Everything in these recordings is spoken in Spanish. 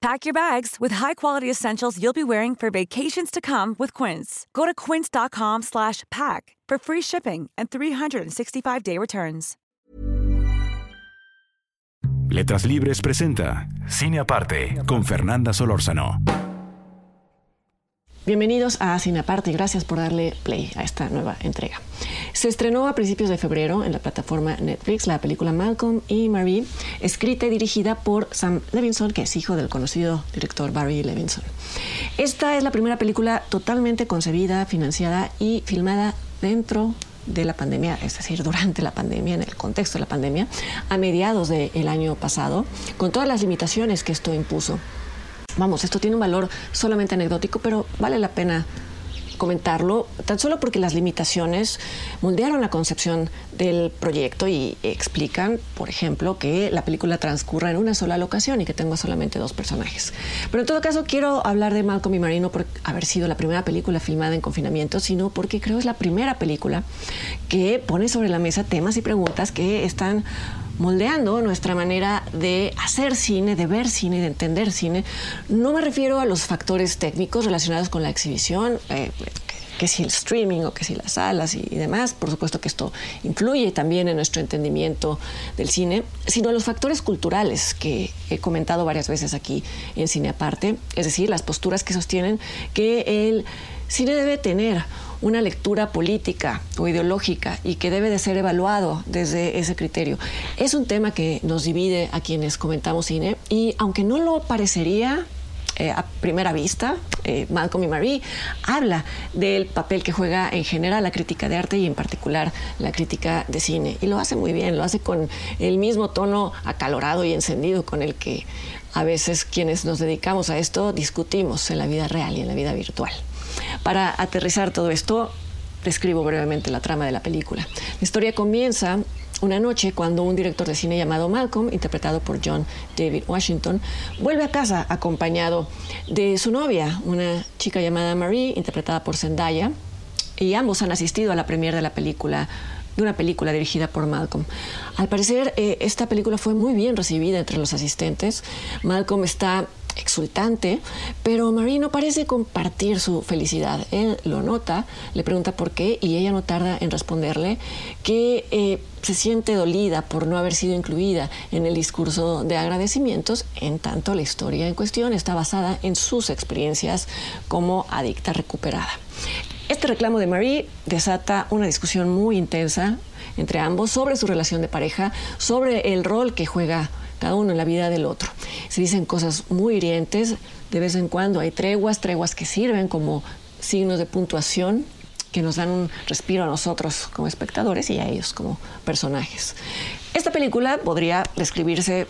Pack your bags with high-quality essentials you'll be wearing for vacations to come with Quince. Go to quince.com slash pack for free shipping and 365-day returns. Letras Libres presenta Cine Aparte con Fernanda Solórzano. Bienvenidos a Cine Aparte gracias por darle play a esta nueva entrega. Se estrenó a principios de febrero en la plataforma Netflix la película Malcolm y Marie, escrita y dirigida por Sam Levinson, que es hijo del conocido director Barry Levinson. Esta es la primera película totalmente concebida, financiada y filmada dentro de la pandemia, es decir, durante la pandemia, en el contexto de la pandemia, a mediados del año pasado, con todas las limitaciones que esto impuso. Vamos, esto tiene un valor solamente anecdótico, pero vale la pena comentarlo, tan solo porque las limitaciones moldearon la concepción del proyecto y explican, por ejemplo, que la película transcurra en una sola locación y que tenga solamente dos personajes. Pero en todo caso, quiero hablar de Malcolm y Marino por haber sido la primera película filmada en confinamiento, sino porque creo es la primera película que pone sobre la mesa temas y preguntas que están moldeando nuestra manera de hacer cine, de ver cine, de entender cine. No me refiero a los factores técnicos relacionados con la exhibición, eh, que si el streaming o que si las salas y, demás, por supuesto que esto influye también en nuestro entendimiento del cine, sino a los factores culturales que he comentado varias veces aquí en Cine Aparte, es decir, las posturas que sostienen que el cine debe tener una lectura política o ideológica y que debe de ser evaluado desde ese criterio. Es un tema que nos divide a quienes comentamos cine y aunque no lo parecería eh, a primera vista, eh, Malcolm y Marie habla del papel que juega en general la crítica de arte y en particular la crítica de cine. Y lo hace muy bien, lo hace con el mismo tono acalorado y encendido con el que a veces quienes nos dedicamos a esto discutimos en la vida real y en la vida virtual. Para aterrizar todo esto, describo brevemente la trama de la película. La historia comienza una noche cuando un director de cine llamado Malcolm, interpretado por John David Washington, vuelve a casa acompañado de su novia, una chica llamada Marie, interpretada por Zendaya, y ambos han asistido a la premiere de la película de una película dirigida por Malcolm. Al parecer, eh, esta película fue muy bien recibida entre los asistentes. Malcolm está exultante, pero Marie no parece compartir su felicidad. Él lo nota, le pregunta por qué y ella no tarda en responderle que eh, se siente dolida por no haber sido incluida en el discurso de agradecimientos, en tanto la historia en cuestión está basada en sus experiencias como adicta recuperada. Este reclamo de Marie desata una discusión muy intensa entre ambos sobre su relación de pareja, sobre el rol que juega cada uno en la vida del otro. Se dicen cosas muy hirientes, de vez en cuando hay treguas, treguas que sirven como signos de puntuación que nos dan un respiro a nosotros como espectadores y a ellos como personajes. Esta película podría describirse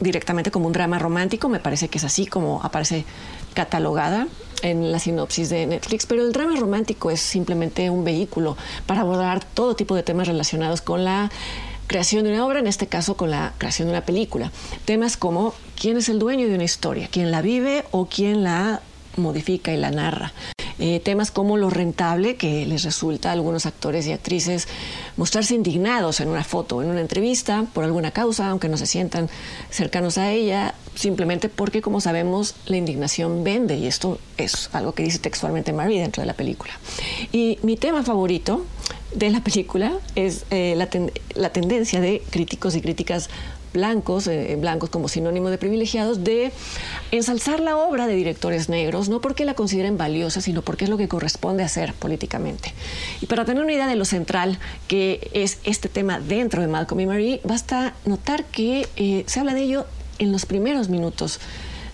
directamente como un drama romántico, me parece que es así como aparece catalogada en la sinopsis de Netflix, pero el drama romántico es simplemente un vehículo para abordar todo tipo de temas relacionados con la creación de una obra, en este caso con la creación de una película. Temas como quién es el dueño de una historia, quién la vive o quién la modifica y la narra. Eh, temas como lo rentable que les resulta a algunos actores y actrices mostrarse indignados en una foto, en una entrevista, por alguna causa, aunque no se sientan cercanos a ella, simplemente porque, como sabemos, la indignación vende, y esto es algo que dice textualmente Marie dentro de la película. Y mi tema favorito de la película es eh, la, tendencia de críticos y críticas blancos, eh, blancos como sinónimo de privilegiados, de ensalzar la obra de directores negros, no porque la consideren valiosa, sino porque es lo que corresponde hacer políticamente. Y para tener una idea de lo central que es este tema dentro de Malcolm y Marie, basta notar que eh, se habla de ello en los primeros minutos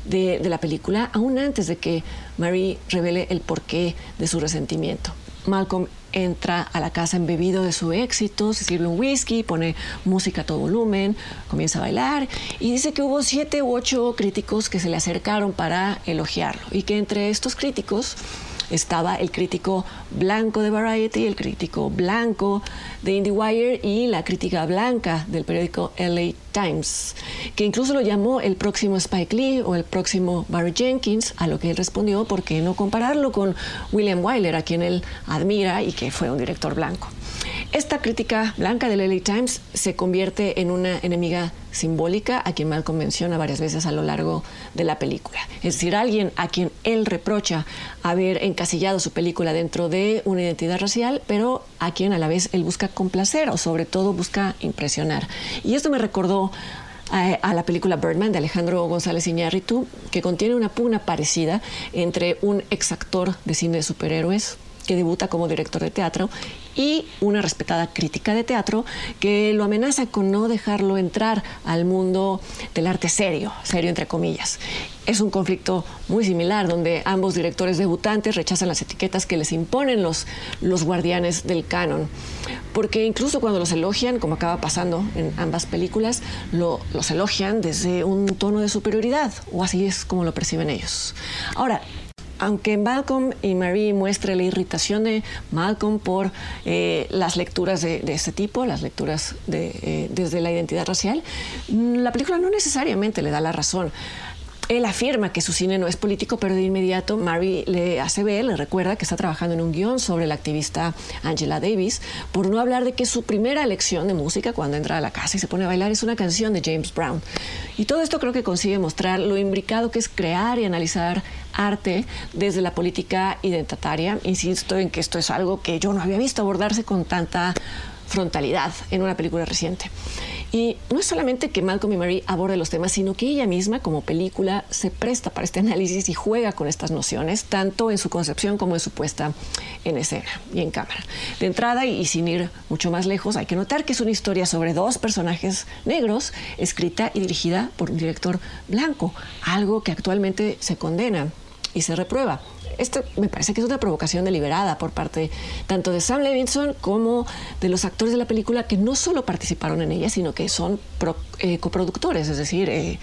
de, de la película, aún antes de que Marie revele el porqué de su resentimiento. Malcolm entra a la casa embebido de su éxito, se sirve un whisky, pone música a todo volumen, comienza a bailar y dice que hubo siete u ocho críticos que se le acercaron para elogiarlo y que entre estos críticos estaba el crítico blanco de Variety, el crítico blanco de IndieWire y la crítica blanca del periódico LA Times, que incluso lo llamó el próximo Spike Lee o el próximo Barry Jenkins, a lo que él respondió, ¿por qué no compararlo con William Wyler, a quien él admira y que fue un director blanco? Esta crítica blanca del LA Times se convierte en una enemiga simbólica a quien Malcolm menciona varias veces a lo largo de la película. Es decir, alguien a quien él reprocha haber encasillado su película dentro de una identidad racial, pero a quien a la vez él busca complacer o sobre todo busca impresionar. Y esto me recordó a, la película Birdman de Alejandro González Iñárritu, que contiene una pugna parecida entre un exactor de cine de superhéroes que debuta como director de teatro, y una respetada crítica de teatro que lo amenaza con no dejarlo entrar al mundo del arte serio, serio entre comillas. Es un conflicto muy similar donde ambos directores debutantes rechazan las etiquetas que les imponen los, los guardianes del canon. Porque incluso cuando los elogian, como acaba pasando en ambas películas, lo, los elogian desde un tono de superioridad, o así es como lo perciben ellos. Ahora, aunque Malcolm y Marie muestre la irritación de Malcolm por eh, las lecturas de, este tipo, las lecturas eh, desde la identidad racial, la película no necesariamente le da la razón. Él afirma que su cine no es político, pero de inmediato Mary le hace ver, le recuerda que está trabajando en un guion sobre la activista Angela Davis, por no hablar de que su primera lección de música cuando entra a la casa y se pone a bailar es una canción de James Brown. Y todo esto creo que consigue mostrar lo imbricado que es crear y analizar arte desde la política identitaria. Insisto en que esto es algo que yo no había visto abordarse con tanta frontalidad en una película reciente. Y no es solamente que Malcolm y Mary aborde los temas, sino que ella misma como película se presta para este análisis y juega con estas nociones, tanto en su concepción como en su puesta en escena y en cámara. De entrada, y sin ir mucho más lejos, hay que notar que es una historia sobre dos personajes negros, escrita y dirigida por un director blanco, algo que actualmente se condena y se reprueba. Esto me parece que es una provocación deliberada por parte tanto de Sam Levinson como de los actores de la película que no solo participaron en ella, sino que son eh, coproductores, es decir, eh,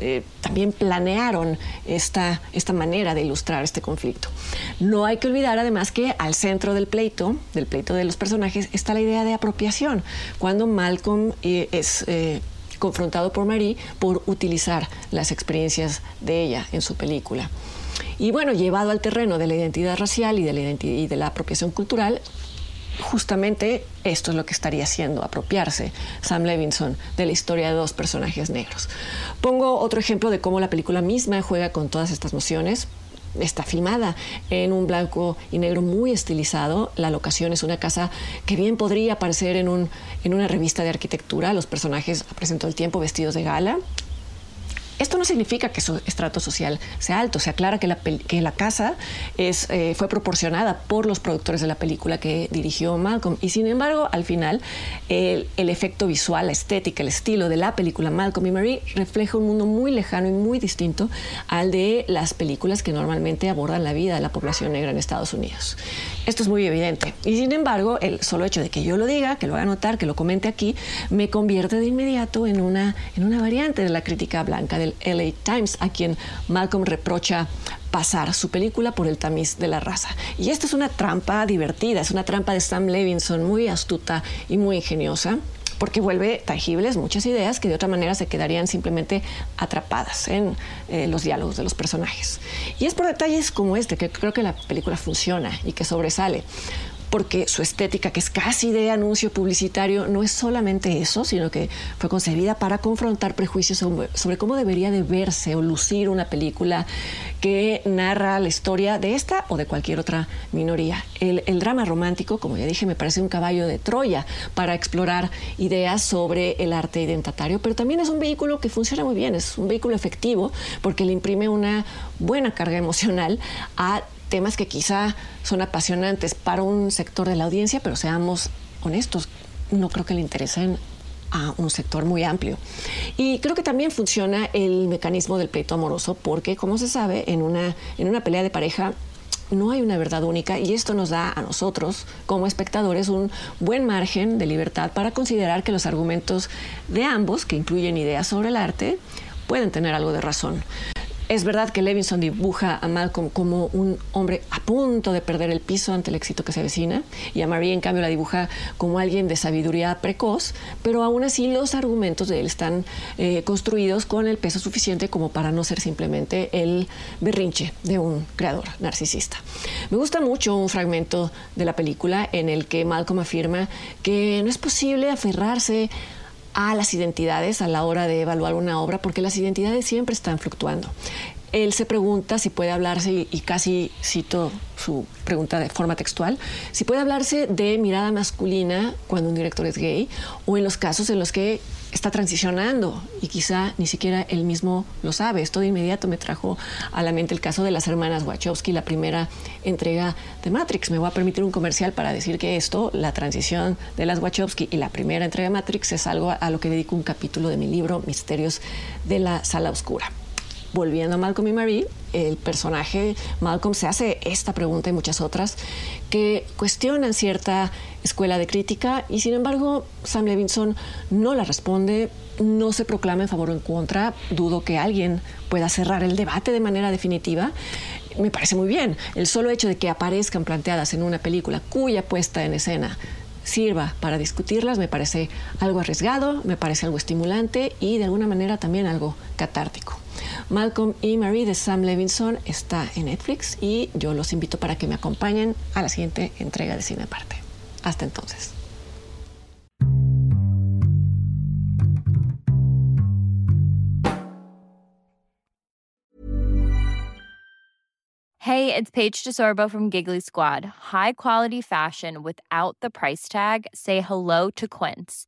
eh, también planearon esta, esta manera de ilustrar este conflicto. No hay que olvidar además que al centro del pleito, del pleito de los personajes, está la idea de apropiación, cuando Malcolm es confrontado por Marie por utilizar las experiencias de ella en su película. Y bueno, llevado al terreno de la identidad racial y de la, apropiación cultural, justamente esto es lo que estaría haciendo, apropiarse Sam Levinson de la historia de dos personajes negros. Pongo otro ejemplo de cómo la película misma juega con todas estas nociones. Está filmada en un blanco y negro muy estilizado. La locación es una casa que bien podría aparecer en, un, en una revista de arquitectura. Los personajes aparecen todo el tiempo vestidos de gala. Esto no significa que su estrato social sea alto. Se aclara que la, casa eh, fue proporcionada por los productores de la película que dirigió Malcolm. Y sin embargo, al final, el, el, efecto visual, la estética, el estilo de la película Malcolm y Marie refleja un mundo muy lejano y muy distinto al de las películas que normalmente abordan la vida de la población negra en Estados Unidos. Esto es muy evidente. Y sin embargo, el solo hecho de que yo lo diga, que lo haga notar, que lo comente aquí, me convierte de inmediato en una, en una variante de la crítica blanca del LA Times, a quien Malcolm reprocha pasar su película por el tamiz de la raza. Y esta es una trampa divertida, es una trampa de Sam Levinson muy astuta y muy ingeniosa porque vuelve tangibles muchas ideas que de otra manera se quedarían simplemente atrapadas en eh, los diálogos de los personajes. Y es por detalles como este que creo que la película funciona y que sobresale porque su estética, que es casi de anuncio publicitario, no es solamente eso, sino que fue concebida para confrontar prejuicios sobre, cómo debería de verse o lucir una película que narra la historia de esta o de cualquier otra minoría. El, el drama romántico, como ya dije, me parece un caballo de Troya para explorar ideas sobre el arte identitario, pero también es un vehículo que funciona muy bien, es un vehículo efectivo porque le imprime una buena carga emocional a temas que quizá son apasionantes para un sector de la audiencia, pero seamos honestos, no creo que le interesen a un sector muy amplio. Y creo que también funciona el mecanismo del pleito amoroso, porque como se sabe, en una, en una pelea de pareja no hay una verdad única y esto nos da a nosotros como espectadores un buen margen de libertad para considerar que los argumentos de ambos, que incluyen ideas sobre el arte, pueden tener algo de razón. Es verdad que Levinson dibuja a Malcolm como un hombre a punto de perder el piso ante el éxito que se avecina y a Marie en cambio la dibuja como alguien de sabiduría precoz, pero aún así los argumentos de él están eh, construidos con el peso suficiente como para no ser simplemente el berrinche de un creador narcisista. Me gusta mucho un fragmento de la película en el que Malcolm afirma que no es posible aferrarse a las identidades a la hora de evaluar una obra, porque las identidades siempre están fluctuando. Él se pregunta si puede hablarse, y casi cito su pregunta de forma textual, si puede hablarse de mirada masculina cuando un director es gay, o en los casos en los que está transicionando y quizá ni siquiera él mismo lo sabe. Esto de inmediato me trajo a la mente el caso de las hermanas Wachowski, la primera entrega de Matrix. Me voy a permitir un comercial para decir que esto, la transición de las Wachowski y la primera entrega de Matrix, es algo a lo que dedico un capítulo de mi libro Misterios de la Sala Oscura volviendo a Malcolm y Marie, el personaje Malcolm se hace esta pregunta y muchas otras que cuestionan cierta escuela de crítica y sin embargo Sam Levinson no la responde, no se proclama en favor o en contra, dudo que alguien pueda cerrar el debate de manera definitiva. Me parece muy bien. El solo hecho de que aparezcan planteadas en una película cuya puesta en escena sirva para discutirlas me parece algo arriesgado, me parece algo estimulante y de alguna manera también algo catártico. Malcolm y Marie de Sam Levinson está en Netflix y yo los invito para que me acompañen a la siguiente entrega de Cine Aparte. Hasta entonces. Hey, it's Paige DeSorbo from Giggly Squad. High quality fashion without the price tag. Say hello to Quince.